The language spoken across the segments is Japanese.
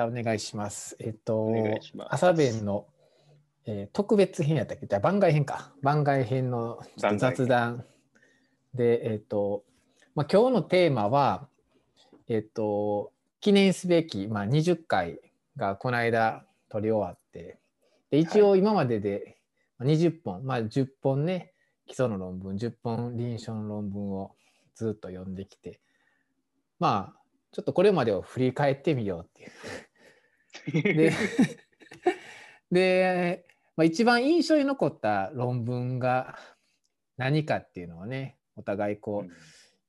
ゃあお願いします。えっとお願いします。朝弁の、えー特別編やったっけ？番外編か。番外編の雑談。で、えっと、まあ、今日のテーマは、えっと、記念すべき、まあ、20回がこの間取り終わって、で一応今まででまあ20本、まあ、10本ね、基礎の論文、10本臨床の論文をずっと読んできて、まあ、ちょっとこれまでを振り返ってみようっていう。で で、まあ、一番印象に残った論文が何かっていうのをねお互いこう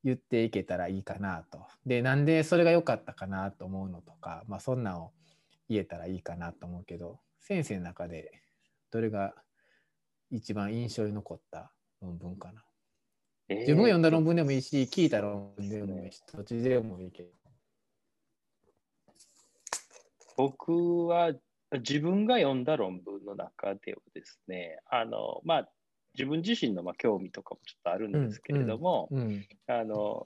言っていけたらいいかなと。でなんでそれが良かったかなと思うのとか、まあ、そんなんを言えたらいいかなと思うけど先生の中でどれが一番印象に残った論文かな。自分が読んだ論文でもいいし、聞いた論文でもいいし、どっちでもいいけど。僕は自分が読んだ論文の中ではですね、あの、まあ、自分自身のまあ興味とかもちょっとあるんですけれども、うん、あの、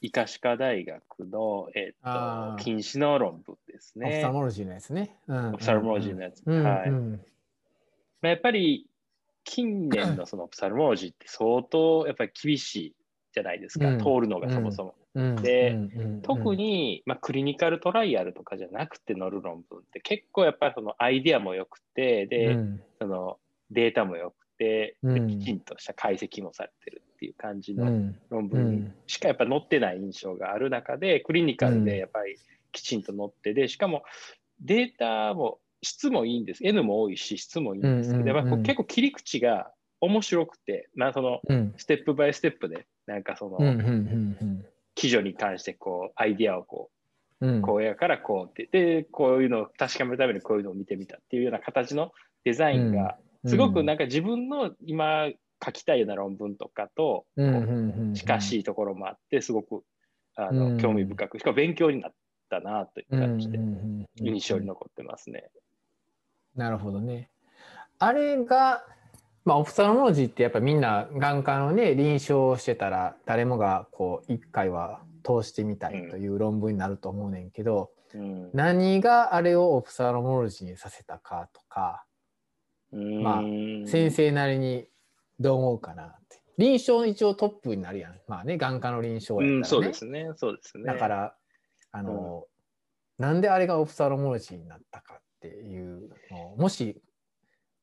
医科歯科大学の、えーと、禁止の論文ですオフね。サモロジーのやつね。うんオプサルモロジーのやつ。うんはい。うんまあやっぱり近年のそのオプサルモロジーって相当やっぱり厳しいじゃないですか、うん通るのがそもそも。うんでうんうん特に、まあ、クリニカルトライアルとかじゃなくて載る論文って結構やっぱりそのアイディアも良くてで、うん。そのデータも良くてでうん。きちんとした解析もされてるっていう感じのうんう論文んしかやっぱ載ってない印象がある中でクリニカルうんでやっぱりきちんと載ってでしかもデータも質もいいんです。N も多いし質もいいんですけど、うんうんうん。やっぱこう結構切り口が面白くて、まあ、そのうん。ステップバイステップでなんかその、うんうんうん基準に関してこうアイディアをこううん。こうやからこうって、で、こういうのを確かめるためにこういうのを見てみたっていうような形のデザインが、すごくなんか自分の今書きたいような論文とかと近しいいところもあって、すごくあうん。の興味深く、しかも勉強になったなという感じで印印象に残ってますね。なるほどね。あれが、まあ、オプサロモロジーってやっぱみんな眼科のね臨床をしてたら誰もがこう一回は通してみたいという論文になると思うねんけど、うん。何があれをオプサロモロジーにさせたかとかまあうん先生なりにどう思うかなって。臨床一応トップになるやん。まあね眼科の臨床やったらね、うん、そうですね、そうですね。だからあの、なんであれがオプサロモロジーになったかっていうもし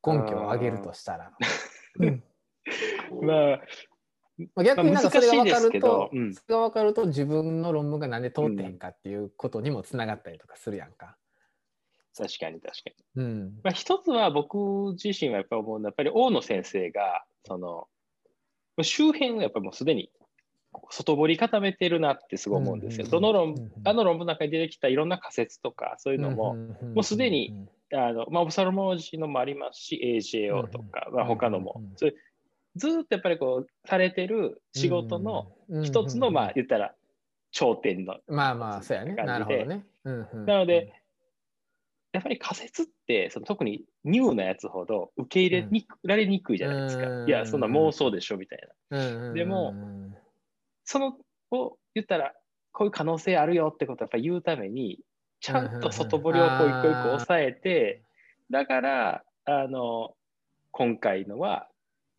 根拠を挙げるとしたら、うん まあ、まあ、逆になんかそれが分かるとど、うんそれが分かると自分の論文がなんで通ってへんかっていうことにもつながったりとかするやんか。確かに確かに。うんまあ、一つは僕自身はやっぱり思うのは、やっぱり大野先生が、その、周辺をやっぱりもうすでに外堀固めてるなってすごい思うんですよ。うんどの論あの論文の中に出てきたいろんな仮説とか、そういうのも、もうすでに、あのまあ、オブサルモロジーのもありますし、AJO とか、まあ、他のもうずーっとやっぱりこう、されてる仕事の一つの、まあ、言ったら、頂点の。まあまあそうやね。感じでなるほどね。うんうんなので、やっぱり仮説って、その特にニューなやつほど受け入れにくられにくいじゃないですか。うんいや、そんな妄想でしょみたいな。でもそのを言ったら、こういう可能性あるよってことをやっぱ言うために、ちゃんと外堀をこう一個一個押さえて、だから、あの、今回のは、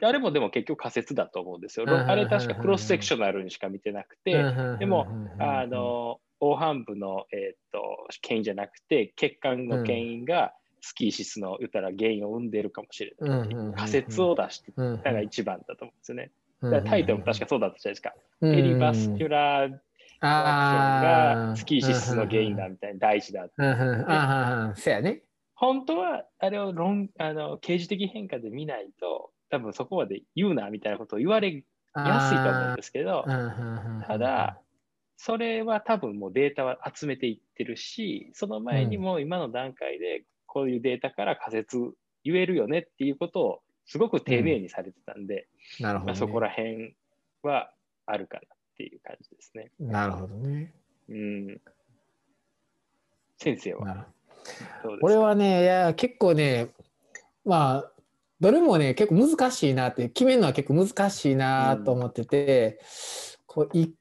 あれもでも結局仮説だと思うんですよ。あれ確かクロスセクショナルにしか見てなくて、でも、あの、黄斑部の、えーっと、原因じゃなくて、血管の原因がスキーシスの言ったら原因を生んでいるかもしれない。仮説を出してうんたのが一番だと思うんですよね。うんだからタイトルも確かそうだったじゃないですか。うん。ペリバスキュラーアクションがスキーシスの原因だみたいな大事だ。うん、そやね。本当はあれを論あの刑事的変化で見ないと多分そこまで言うなみたいなことを言われやすいと思うん。ですけど、ただ、それは多分もうデータは集めていってるし、その前にも今の段階でこういうデータから仮説言えるよねっていうことをすごく丁寧にされてたん。で、ま、そこら辺はあるかなっていう感じですね。なるほどね。うん。先生は？俺はね、いや、結構ね、まあ、どれもね、結構難しいなって、決めるのは結構難しいなと思ってて、こう、一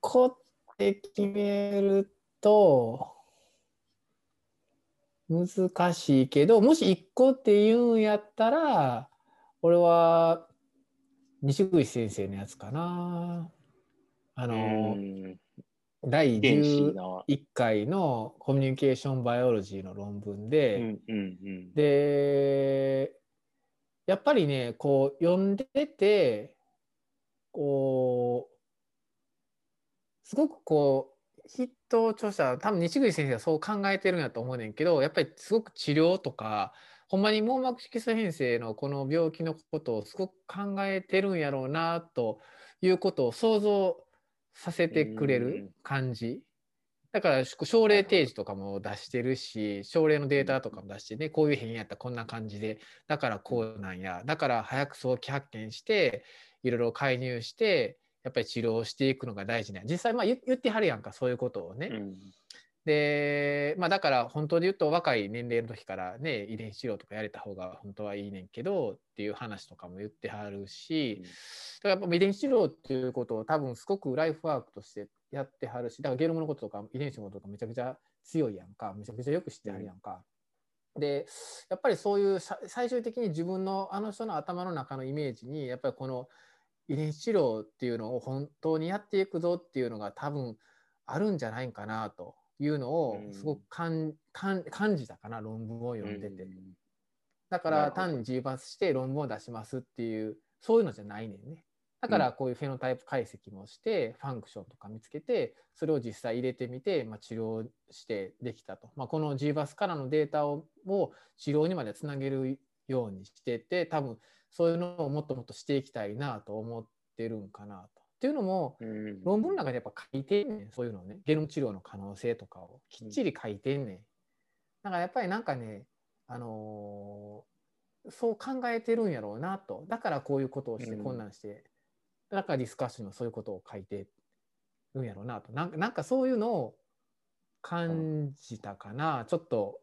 個って決めると、難しいけどもし1個って言うんやったら俺は西口先生のやつかな。あの第11回のコミュニケーションバイオロジーの論文で、でやっぱりねこう読んでてこうすごくこうヒット著者多分西口先生はそう考えてるんやと思うねんけどやっぱりすごく治療とかほんまに網膜色素変性のこの病気のことをすごく考えてるんやろうなということを想像させてくれる感じ。だから症例提示とかも出してるし症例のデータとかも出してねこういう変異やったらこんな感じで。だからこうなんや。だから早く早期発見していろいろ介入してやっぱり治療していくのが大事な実際まあ言ってはるやんかそういうことをね。うん、でまあだから本当で言うと若い年齢の時からね遺伝子治療とかやれた方が本当はいいねんけどっていう話とかも言ってはるし、だからやっぱ遺伝子治療っていうことを多分すごくライフワークとしてやってはるしだからゲノムのこととか遺伝子のこととかめちゃくちゃ強いやんかめちゃくちゃよく知ってはるやんか。でやっぱりそういう最終的に自分のあの人の頭の中のイメージにやっぱりこの遺伝子治療っていうのを本当にやっていくぞっていうのが多分あるんじゃないかなというのをすごく感じたかな論文を読んでて。だから単にバスして論文を出しますっていうそういうのじゃないねんね。だからこういうフェノタイプ解析もしてファンクションとか見つけてそれを実際入れてみて、まあ、治療してできたと、まあ、この G バスからのデータを治療にまでつなげるようにしてて多分そういうのをもっともっとしていきたいなと思ってるんかなと。っていうのも、論文の中でやっぱ書いてんねんそういうのね。ゲノム治療の可能性とかをきっちり書いてんねん。だからやっぱりなんかね、あのー、そう考えてるんやろうなと。だからこういうことをして困難して、だからディスカッションもそういうことを書いてるんやろうなと。なんかなんかそういうのを感じたかな。ちょっと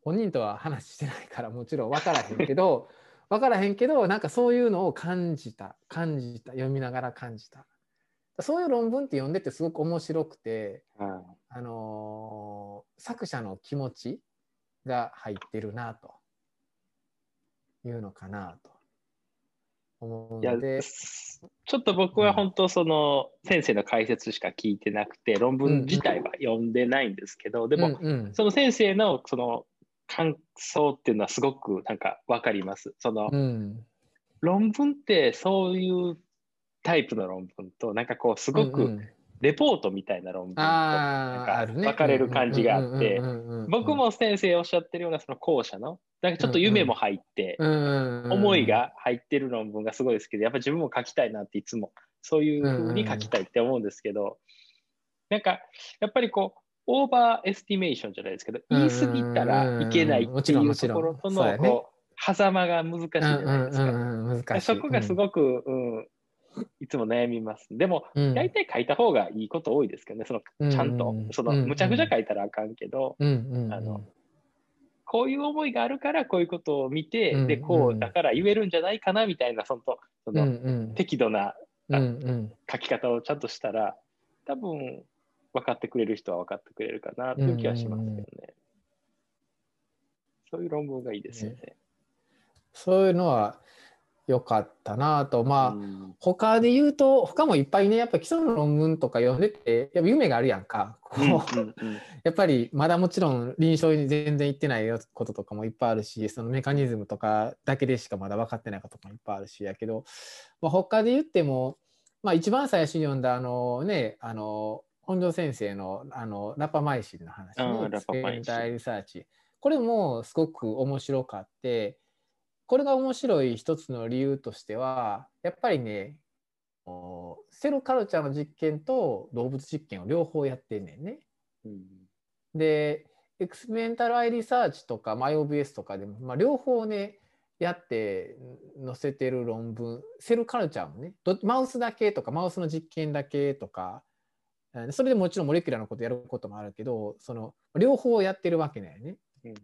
本人とは話してないからもちろん分からへんけど分からへんけどなんかそういうのを感じた感じた読みながら感じた。そういう論文って読んでてすごく面白くて、うん、あのー、作者の気持ちが入ってるなと。いうのかなと。思うので。ちょっと僕は本当その先生の解説しか聞いてなくて、論文自体は読んでないんですけど、でも、その先生のその感想っていうのはすごくなんか分かります。その、うん、論文ってそういうタイプの論文となんかこうすごくレポートみたいな論文となんか分かれる感じがあって僕も先生おっしゃってるようなその後者のなんかちょっと夢も入って思いが入ってる論文がすごいですけどやっぱ自分も書きたいなっていつもそういうふうに書きたいって思うんですけどなんかやっぱりこう overestimation じゃないですけど、言い過ぎたらいけないっていうところとの、こう、狭間が難しいじゃないですか。そこがすごく、うん、いつも悩みます。でも、大体書いた方がいいこと多いですけどね、そのちゃんと、そのむちゃくちゃ書いたらあかんけど、あのこういう思いがあるからこういうことを見て、で、こうだから言えるんじゃないかなみたいな、そのその適度な書き方をちゃんとしたら、多分分かってくれる人は分かってくれるかなという気はしますけどね。そういう論文がいいですよね。ね。そういうのは良かったなと。まあ、うん、他で言うと他もいっぱいねやっぱ基礎の論文とか読んでてやっぱ夢があるやんか。こう、うんうんうん、やっぱりまだもちろん臨床に全然行ってないこととかもいっぱいあるしそのメカニズムとかだけでしかまだ分かってないこともいっぱいあるしやけど、まあ、他で言っても、まあ、一番最初に読んだあのねあの本庄先生のあのラパマイシンの話ね、 Experimental Eye Research。これもすごく面白かって、これが面白い一つの理由としては、やっぱりね、 cell culture の実験と動物実験を両方やってんねんね。うん、で、 Experimental Eye Research とか IOVS とかでも、まあ、両方ね、やって載せてる論文、セルカルチャーもね、マウスだけとか、マウスの実験だけとか、それでもちろんモレキュラーのことやることもあるけどその両方やってるわけだよね。うん、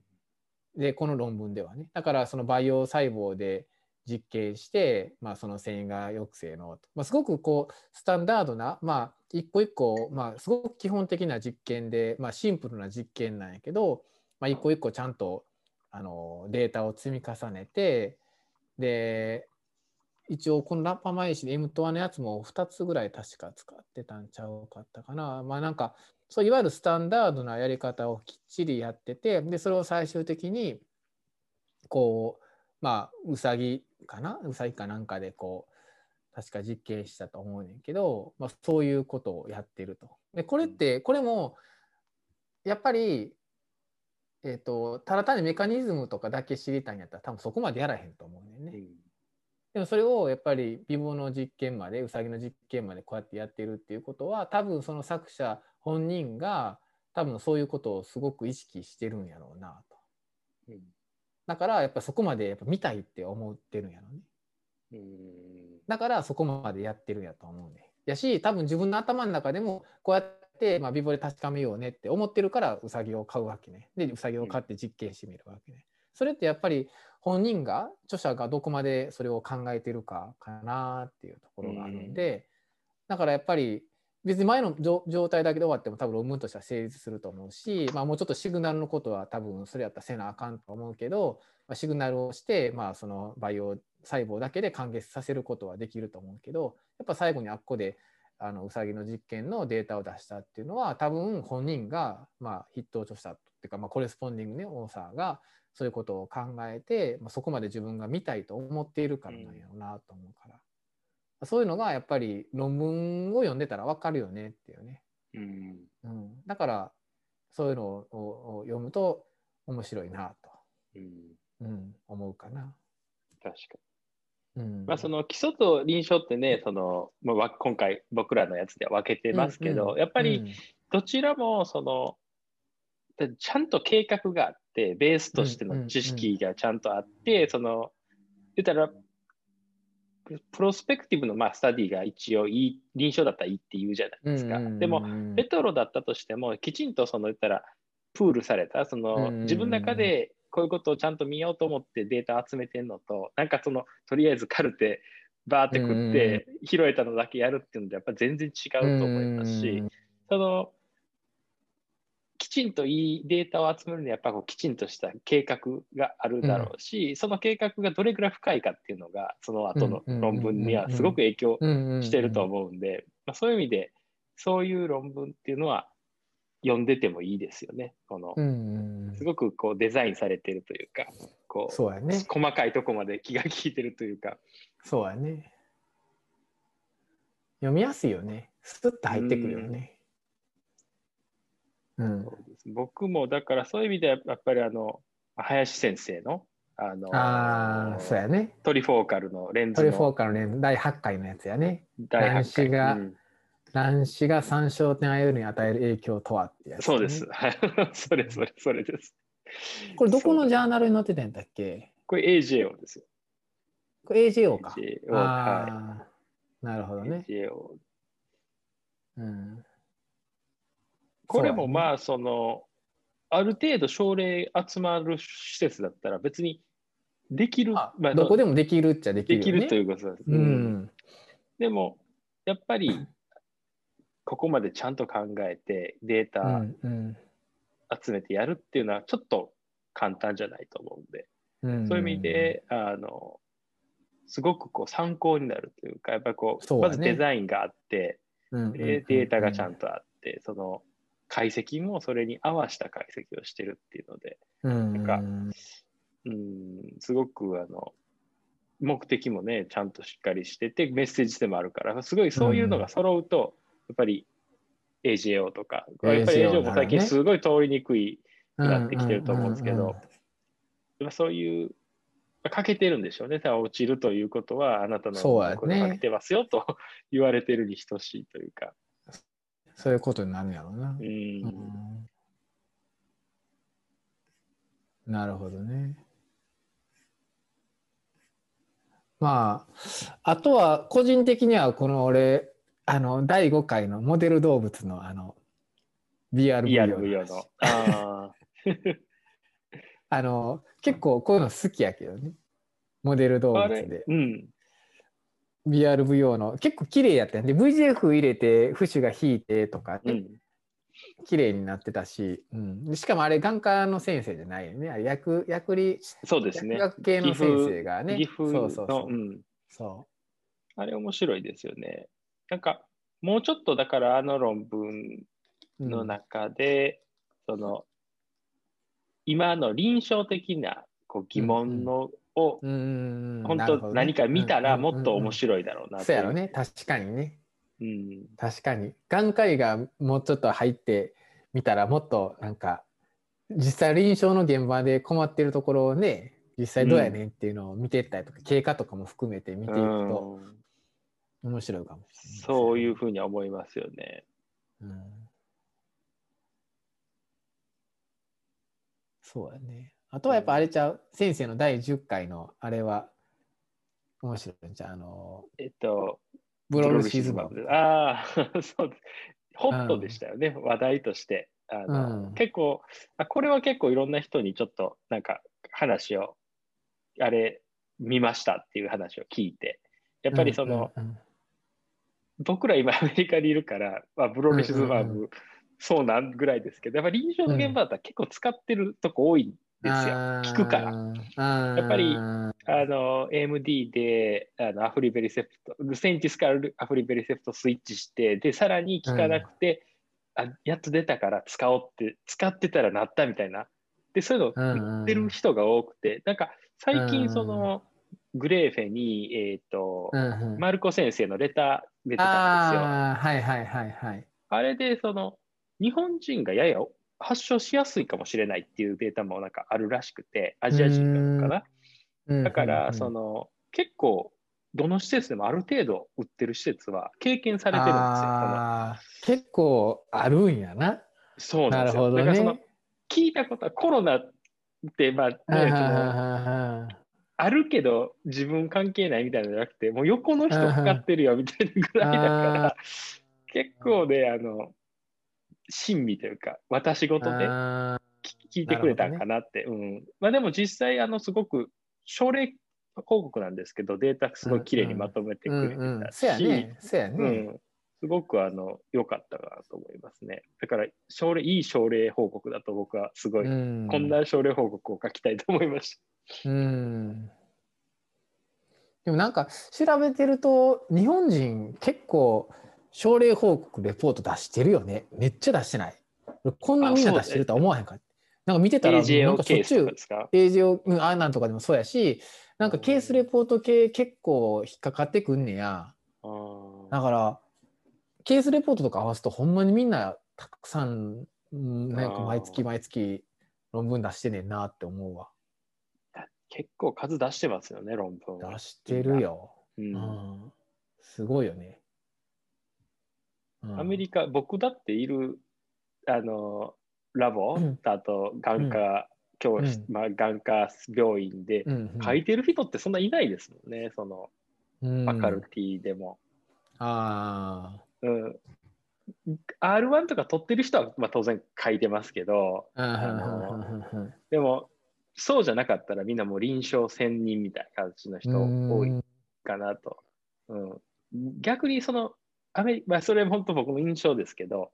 でこの論文ではね。だからその培養細胞で実験して、まあ、その繊維が抑制の、まあ、すごくこうスタンダードな、まあ、一個一個、まあ、すごく基本的な実験で、まあ、シンプルな実験なんやけどまあ、一個一個ちゃんとあのデータを積み重ねてで一応このラッパマイシで M トアのやつも2つぐらい確か使ってたんちゃうかったかなまあなんかそういわゆるスタンダードなやり方をきっちりやっててでそれを最終的にこうまあうさぎかな？うさぎかなんかでこう確か実験したと思うねんけど、まあ、そういうことをやってると。でこれってこれもやっぱりえーと、ただ単にメカニズムとかだけ知りたいんやったら多分そこまでやらへんと思うねんね。うん、でもそれをやっぱり美貌の実験までうさぎの実験までこうやってやってるっていうことは多分その作者本人が多分そういうことをすごく意識してるんやろうなと。うん、だからやっぱそこまでやっぱ見たいって思ってるんやろうね。うん、だからそこまでやってるんやと思うね。やし多分自分の頭の中でもこうやって、まあ、ビボで確かめようねって思ってるからウサギを買うわけね。でウサギを買って実験してみるわけね。それってやっぱり本人が著者がどこまでそれを考えてるかかなっていうところがあるんで、だからやっぱり別に前の状態だけで終わっても多分論文としては成立すると思うし、まあ、もうちょっとシグナルのことは多分それやったらせなあかんと思うけど、まあ、シグナルをして、まあ、その培養細胞だけで完結させることはできると思うけどやっぱ最後にあっこであのうさぎの実験のデータを出したっていうのは多分本人が、まあ、筆頭著者っていうか、まあ、コレスポンディングねオーサーがそういうことを考えて、まあ、そこまで自分が見たいと思っているからなんやろうなと思うから、うん、そういうのがやっぱり論文を読んでたら分かるよねっていうね、うん、うん、だからそういうのを読むと面白いなと、うん、うん、思うかな。確かに。まあ、その基礎と臨床ってねその、まあ、今回僕らのやつでは分けてますけど、うんうん、やっぱりどちらもそのちゃんと計画があってベースとしての知識がちゃんとあって、その言ったらプロスペクティブのまあスタディが一応いい臨床だったらいいって言うじゃないですか。でもレトロだったとしてもきちんとその言ったらプールされたその自分の中でこういうことをちゃんと見ようと思ってデータ集めてんのと、なんかその、とりあえずカルテバーって食って、拾えたのだけやるっていうので、やっぱ全然違うと思いますし、その、きちんといいデータを集めるには、やっぱこうきちんとした計画があるだろうし、うん、その計画がどれぐらい深いかっていうのが、その後の論文にはすごく影響してると思うんで、まあ、そういう意味で、そういう論文っていうのは、読んでてもいいですよね。この、すごくこうデザインされてるというか、こう、そうやね、細かいとこまで気が利いてるというか。そうやね。読みやすいよね。スッと入ってくるよね。うん、僕もだからそういう意味ではやっぱりあの林先生のあのあそうやねトリフォーカルのレンズトリフォーカルのレンズ第8回のやつやね。第8回が、うん卵子が参照点アイオルに与える影響とはってやつ、ね、そうです。それそれそれです。これどこのジャーナルに載ってたんだっけ？これ AJO ですよ。これ AJO か。AJO はい。なるほどね。AJO。うん。これもまあ、その、ある程度症例集まる施設だったら別にできる。まあ、どこでもできるっちゃできる、ね、できるということです。うん。でも、やっぱり ここまでちゃんと考えてデータ集めてやるっていうのはちょっと簡単じゃないと思うんで、うんそういう意味であのすごくこう参考になるというかやっぱりこう、ね、まずデザインがあって、データがちゃんとあってその解析もそれに合わせた解析をしてるっていうので、うん、なんかうんすごくあの目的もねちゃんとしっかりしててメッセージでもあるからすごいそういうのが揃うと、やっぱり AJO とか、やっぱり AJO も最近すごい通りにくいなってきてると思うんですけど、そういう、かけてるんでしょうね。落ちるということは、あなたのこれかけてますよと言われてるに等しいというか。そういうことになるんやろうな。うん、なるほどね。まあ、あとは個人的にはこの俺あの第5回のモデル動物のあの BRV の。あ あの結構こういうの好きやけどね。モデル動物で。うん、BRVO の結構綺麗やったんで VGF 入れて節が引いてとかね、うん、綺麗になってたし、うん、でしかもあれ眼科の先生じゃないよね。あれ薬薬理そうですね。薬学系の先生がね。そうそうそう。うん。そあれ面白いですよね。なんか、もうちょっとだからあの論文う、うんの中で、その、今の臨床的なこう疑問のを、うん本当何か見たらうんもっと面い白いだろうなそうやろね。確かにね。うん。確かに。眼科医がもうちょっと入ってみたらもっとなんか実際臨床の現場で困ってるところをね実際どうやねんっていうのを見ていったりとか、経過とかも含めて見ていくとうん面白いかもしれない、そういうふうには思いますよね。うん。そうやね。あとはやっぱあれちゃう、先生の第10回のあれは。面白いんじゃう？あの、えっと、ブロルシズマブ。ああ、そうです。ホットでしたよね、話題として。あのうん。結構あ、これは結構いろんな人にちょっとなんか話を、あれ見ましたっていう話を聞いて、やっぱりその、うんうん僕ら今アメリカにいるから、まあ、ブロルシズマブ、うんうんそうなんぐらいですけど、やっぱり臨床の現場だったら結構使ってるとこ多いんですよ。聞くから。やっぱりあの、AMD で、あの、アフリベリセプト、ルセンティスからアフリベリセプトスイッチして、で、さらに効かなくて、あ、やっと出たから使おうって、使ってたらなったみたいな。で、そういうの言ってる人が多くて、なんか、最近その、グレーフェに、えっ、と、うんうんマルコ先生のレター出てたんですよ。はいはいはいはい。あれで、その、日本人がやや発症しやすいかもしれないっていうデータもなんかあるらしくて、アジア人なのかな？うんだから、うんその、結構、どの施設でもある程度売ってる施設は経験されてるんですよ。結構あるんやな。そうなんですよ。なるほどだからそのね。聞いたことはコロナって、まあ、ね、あるけど自分関係ないみたいなのじゃなくて、もう横の人かかってるよみたいなぐらいだからあ、結構ね、あの、親身というか、私事であ聞いてくれたんかなって。うん。まあでも実際、あの、すごく症例報告なんですけど、データすごい綺麗にまとめてくれてた。し。すごくあの良かったかなと思いますね。だから症例、いい症例報告だと僕はすごい、うんこんな症例報告を書きたいと思いましうん。でもなんか調べてると日本人結構症例報告レポート出してるよね。めっちゃ出してない。俺こんなみんな出してるとは思わへんか。なんか見てた。たらなん AJO かしょっちゅうとかですか？AJ うんあなんとかでもそうやしなんかケースレポート系結構引っかかってくんねや。だからケースレポートとか合わすとほんまにみんなたくさんうんなんか毎月毎月論文出してねんなって思うわ。結構数出してますよね、論文は出してる。よ。うんうん、すごいよね。うん。アメリカ、僕だっている、あの、ラボ、うん。あと眼科教室、うん。まあ、眼科病院で書いてる人ってそんないないですもんね、その、うん。ファカルティでも。あうん。R1 とか取ってる人は、まあ、当然書いてますけど、でも、そうじゃなかったらみんなもう臨床専任みたいな感じの人多いかなと。うん、逆にその、アメリまあ、それ本当僕の印象ですけど、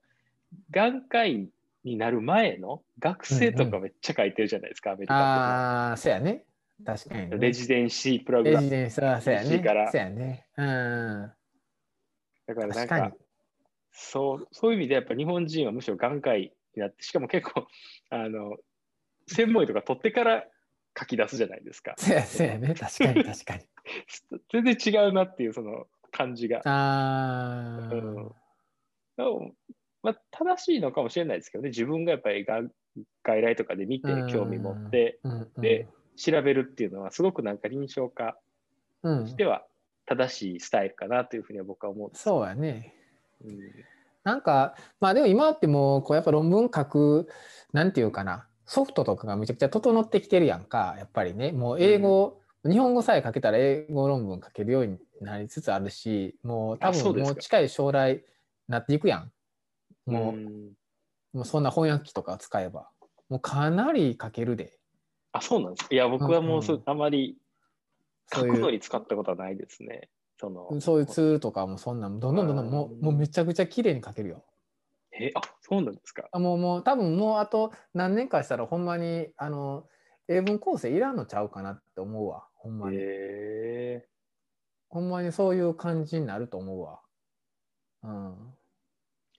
眼科医になる前の学生とかめっちゃ書いてるじゃないですか、アメリカああ、そうやね。確かに、ね。レジデンシープログラム。レジデンスはそうやね。からそうやね。うん。だからなん確かそう、そういう意味でやっぱ日本人はむしろ眼科医になって、しかも結構、あの、専門医とか取ってから書き出すじゃないですか。そうやね。確かに、確かに。全然違うなっていうその感じが。ああ、うんでもまあ、正しいのかもしれないですけどね、自分がやっぱりが外来とかで見て興味持ってうんうん、で調べるっていうのは、すごくなんか臨床家うんとしては正しいスタイルかなというふうには僕は思う。そうやね。うんなんか、まあでも今ってもう、こうやっぱ論文書く、なんていうかな、ソフトとかがめちゃくちゃ整ってきてるやんか、やっぱりね。もう英語、日本語さえ書けたら英語論文書けるようになりつつあるし、もう多分もう近い将来なっていくやん。もう、うんもうそんな翻訳機とか使えば。もうかなり書けるで。あ、そうなんですか。いや、僕はもうそ、うんあまり書くのに使ったことはないですね。そのそういうツールとかもそんなん、どんどんどんどんもうもうめちゃくちゃ綺麗に書けるよ。えあそうなんですか。あもうもう多分もうあと何年かしたらほんまにあの英文構成いらんのちゃうかなって思うわほんまに、へほんまにそういう感じになると思うわうん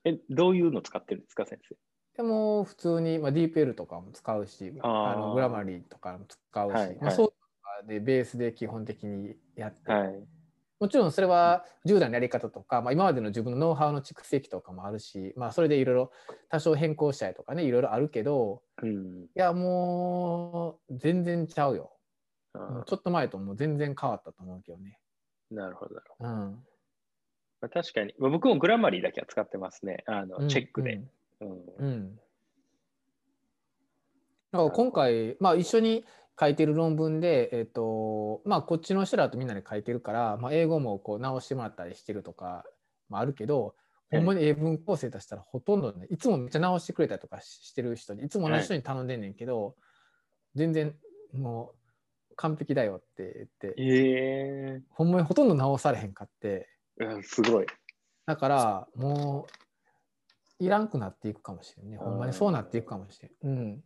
ええ、どういうの使ってるんですか、先生？でも普通に、まあ、DeepL とかも使うしあのグラマリーとかも使うし、はいはいまあ、そういうのでベースで基本的にやって、はい。もちろんそれは従来のやり方とか、まあ、今までの自分のノウハウの蓄積とかもあるし、まあ、それでいろいろ多少変更したりとかねいろいろあるけどうん。いやもう全然ちゃうよ。うちょっと前ともう全然変わったと思うけどね。ーなるほどなるほど。うん。まあ、確かに、まあ僕もグラマリーだけは使ってますね。あの、チェックで。うん。うん。うん。だから今回、まあ一緒に書いてる論文で、えっ、と、まあこっちの人らとみんなで書いてるから、まあ英語もこう直してもらったりしてるとかもあるけど、ほんまに英文構成出したらほとんどね、いつもめっちゃ直してくれたりとかししてる人に、いつも同じ人に頼んでんねんけど、全然もう完璧だよって言って、えほんまにほとんど直されへんかって、えうん、すごい。だからもういらんくなっていくかもしれんね。ほんまにそうなっていくかもしれん。うん。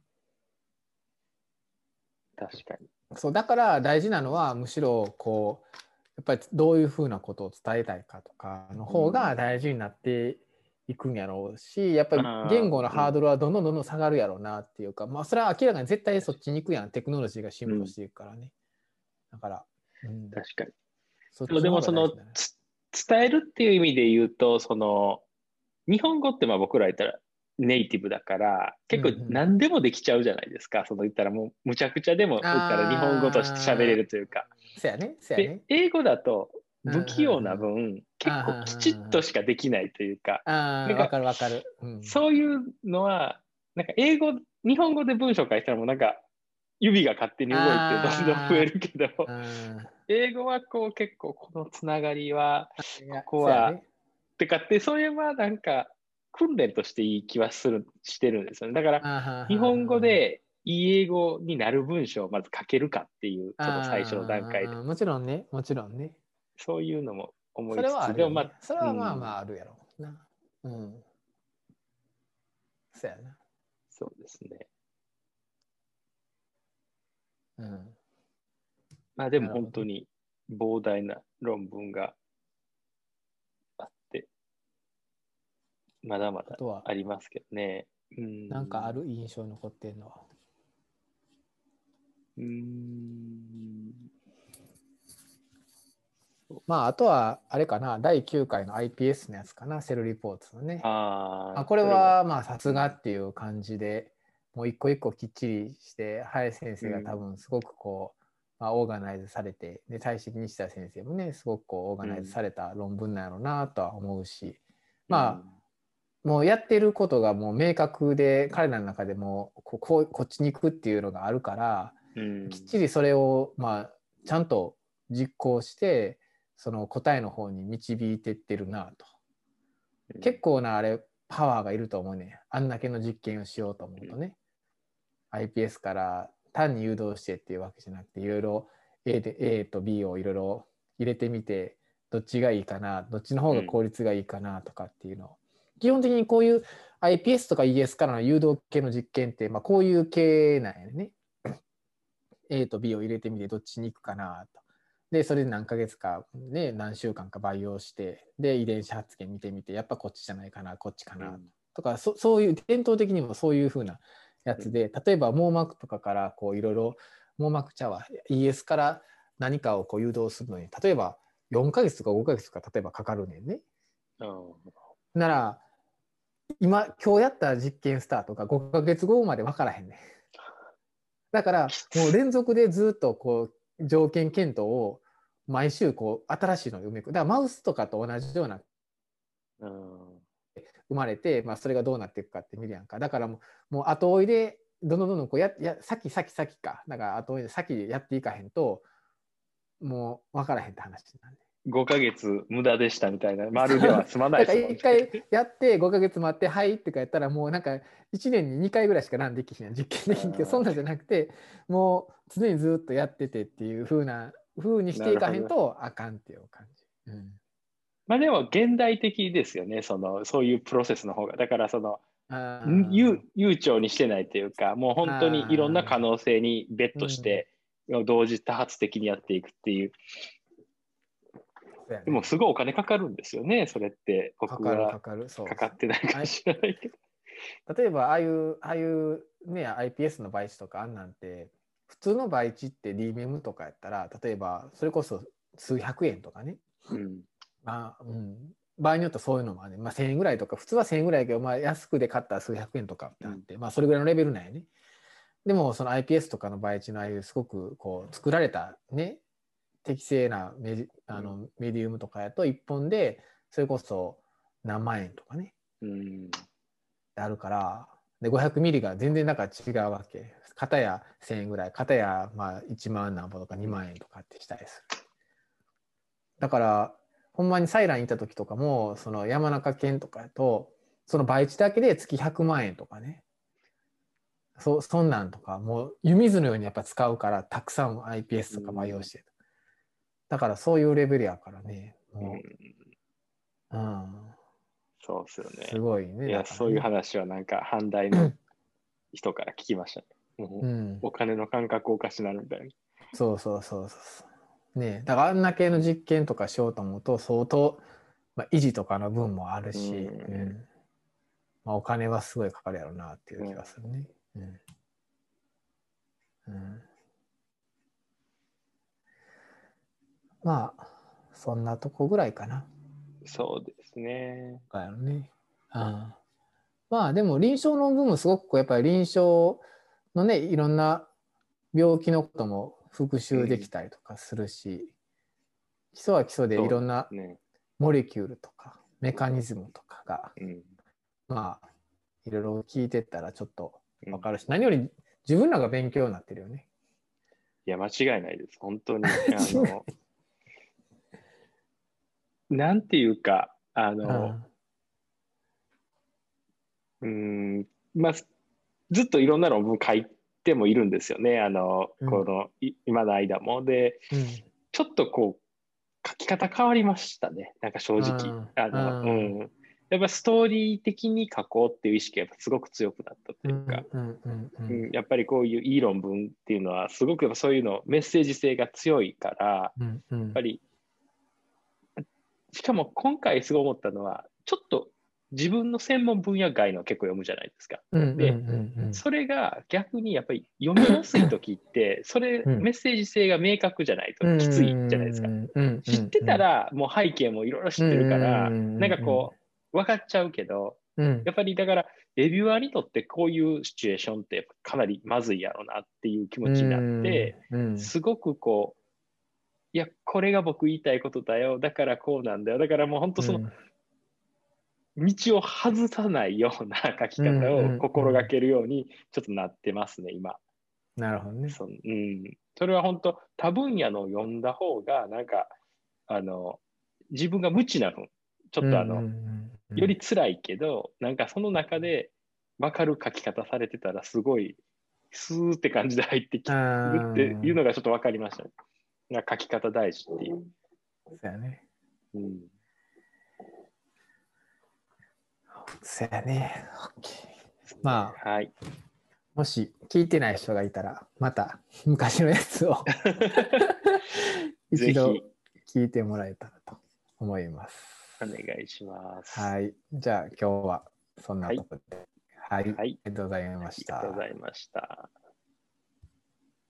確かに。そうだから大事なのはむしろこうやっぱりどういうふうなことを伝えたいかとかの方が大事になっていくんやろうしやっぱり言語のハードルはどんどんどんどん下がるやろうなっていうか、まあそれは明らかに絶対そっちに行くやんテクノロジーが進歩していくからね。だから、うん、確かに。そっでもその、伝えるっていう意味で言うと、その、日本語ってまあ僕ら言ったらネイティブだから、結構うんうん何でもできちゃうじゃないですか。その言ったらもうむちゃくちゃでも言ったら日本語として喋れるというか。そやねそやでね。、英語だとうん不器用な分、結構きちっとしかできないというか、わかるわかる。うん、そういうのは、なんか英語、日本語で文章書いたらもうなんか指が勝手に動いてどんどん増えるけど、うん英語はこう結構このつながりは、ここはね。てかって、それはなんか訓練としていい気はする、してるんですよね。だから、日本語でいい英語になる文章をまず書けるかっていう、その最初の段階で。もちろんね、もちろんね。そういうのも思いそれはあつつ、るよね、でもまあ、それはまあうんまああるやろうな。うん。そうやな。そうですね。うん。まあでも本当に膨大な論文があって、まだまだあとはありますけどね。うん、なんかある印象に残ってんのは。うーん。まああとはあれかな、第9回の iPS のやつかな、セルリポーツのね。ああ、あこれはまあさすがっていう感じでもう一個一個きっちりして林先生が多分すごくこう、まあ、オーガナイズされてで大志西田先生もねすごくこうオーガナイズされた論文なんやろうなとは思うし、まあもうやってることがもう明確で彼らの中でもこうこうこっちに行くっていうのがあるからうん、きっちりそれをまあちゃんと実行してその答えの方に導いてってるなと。うん。結構なあれパワーがいると思うね。あんだけの実験をしようと思うとね、iPS から単に誘導してっていうわけじゃなくていろいろ A, で A と B をいろいろ入れてみてどっちがいいかなどっちの方が効率がいいかなとかっていうのを、基本的にこういう iPS とか ES からの誘導系の実験って、まあ、こういう系なんやね。A と B を入れてみてどっちに行くかなと。でそれで何ヶ月か、ね、何週間か培養してで遺伝子発現見てみてやっぱこっちじゃないかなこっちかな、とかそそういう伝統的にもそういうふうなやつで例えば網膜とかからこういろいろ網膜茶は ES から何かをこう誘導するのに例えば4ヶ月とか5ヶ月とか例えばかかるねんね。うんなら今今日やった実験スタートが5ヶ月後まで分からへんねん。だからもう連続でずっとこう条件検討を毎週こう新しいのを埋め込むだからマウスとかと同じようなうん。生まれて、まあ、それがどうなっていくかって見るやんか。だからもうもう後追いでどんどんどんどんこうやや先先先か。だから後追いで先でやっていかへんともう分からへんって話なんで。5ヶ月無駄でしたみたいな、丸では済まないですもんね1回やって5ヶ月待って「はい」ってかやったらもうなんか1年に2回ぐらいしかランできひんやん。実験できんけど。そんなんじゃなくてもう常にずっとやっててっていう風な風にしていかへんとあかんっていう感じ。うんまあでも現代的ですよね、そのそういうプロセスの方が。だからその悠悠長にしてないというか、もう本当にいろんな可能性にベットして、同時多発的にやっていくっていう。でもすごいお金かかるんですよね、それって。僕はか。かかってないかもしれないけど。例えば、ああいう、ああいうね、iPS の培地とかあんなんて、普通の培地って DMM とかやったら、例えば、それこそ数百円とかね。うんまあ、うん。場合によってはそういうのもあるね。まあ、1000円ぐらいとか、普通は1000円ぐらいやけど、まあ、安くで買ったら数百円とかってあって、まあ、それぐらいのレベルなんやね。でも、その iPS とかの培地のああいうすごくこう作られたね、適正なメディあのメディウムとかやと1本で、それこそ何万円とかね、うんあるから、で、500ミリが全然なんか違うわけ。片や1000円ぐらい、片やまあ1万何本とか2万円とかってしたりする。だから、ほんまにサイラン行った時とかも、その山中県とかやと、その倍地だけで月100万円とかね。そそんなんとか、もう湯水のようにやっぱ使うから、たくさん iPS とか培養してる。だからそういうレベルやからね。もうんう、うん、そうですよね。すごいね。いや、そういう話はなんか、反対の 人から聞きましたね。もううん。お金の感覚おかしなるみたいな。そうそうそうそう。ねえだからあんな系の実験とかしようと思うと相当、まあ、維持とかの分もあるし、うんうんまあ、お金はすごいかかるやろうなっていう気がするね。うんうんまあそんなとこぐらいかな。そうですね。かよね。あまあでも臨床の部分すごくこうやっぱり臨床のねいろんな病気のことも復習できたりとかするし、基礎は基礎でいろんなね。モレキュールとかメカニズムとかがうん。まあいろいろ聞いてったらちょっとうん分かるし、何より自分らが勉強になってるよね。いや、間違いないです。本当に。あの、なんていうか、あの、うん、まあ、ずっといろんな論文書いてもいるんですよね。あの、うんこの、い今の間も。で、うんちょっとこう、書き方変わりましたね。なんか正直。うんあの、ううんん。やっぱストーリー的に書こうっていう意識がすごく強くなったというか、やっぱりこういういい論文っていうのはすごくやっぱそういうのメッセージ性が強いからうんうんやっぱりしかも今回すごい思ったのはちょっと自分の専門分野外の結構読むじゃないですか。でそれが逆にやっぱり読みやすい時ってそれうんメッセージ性が明確じゃないときついじゃないですか。知ってた、らもう背景もいろいろ知ってるからうんなんかこう分かっちゃうけどうん。やっぱりだから、レビュアーにとってこういうシチュエーションってかなりまずいやろうなっていう気持ちになって、うん。すごくこう、いや、これが僕言いたいことだよ、だからこうなんだよ、だからもう本当その道を外さないような書き方を心がけるようにちょっとなってますね、今。なるほどね。そ,、うん、それは本当、多分野のを読んだ方が、なんか、あの、自分が無知な分、ちょっとあの、うんうんうんより辛いけど、なんかその中で分かる書き方されてたら、すごい、スーって感じで入ってきてるっていうのがちょっと分かりましたね。な書き方大事っていう。そうやね。うん、そうやね。まあ、はい。もし聞いてない人がいたら、また昔のやつを 一度聞いてもらえたらと思います。お願いします。はい。じゃあ今日はそんなところで。はい。はいありがとうございました。ありがとうございました。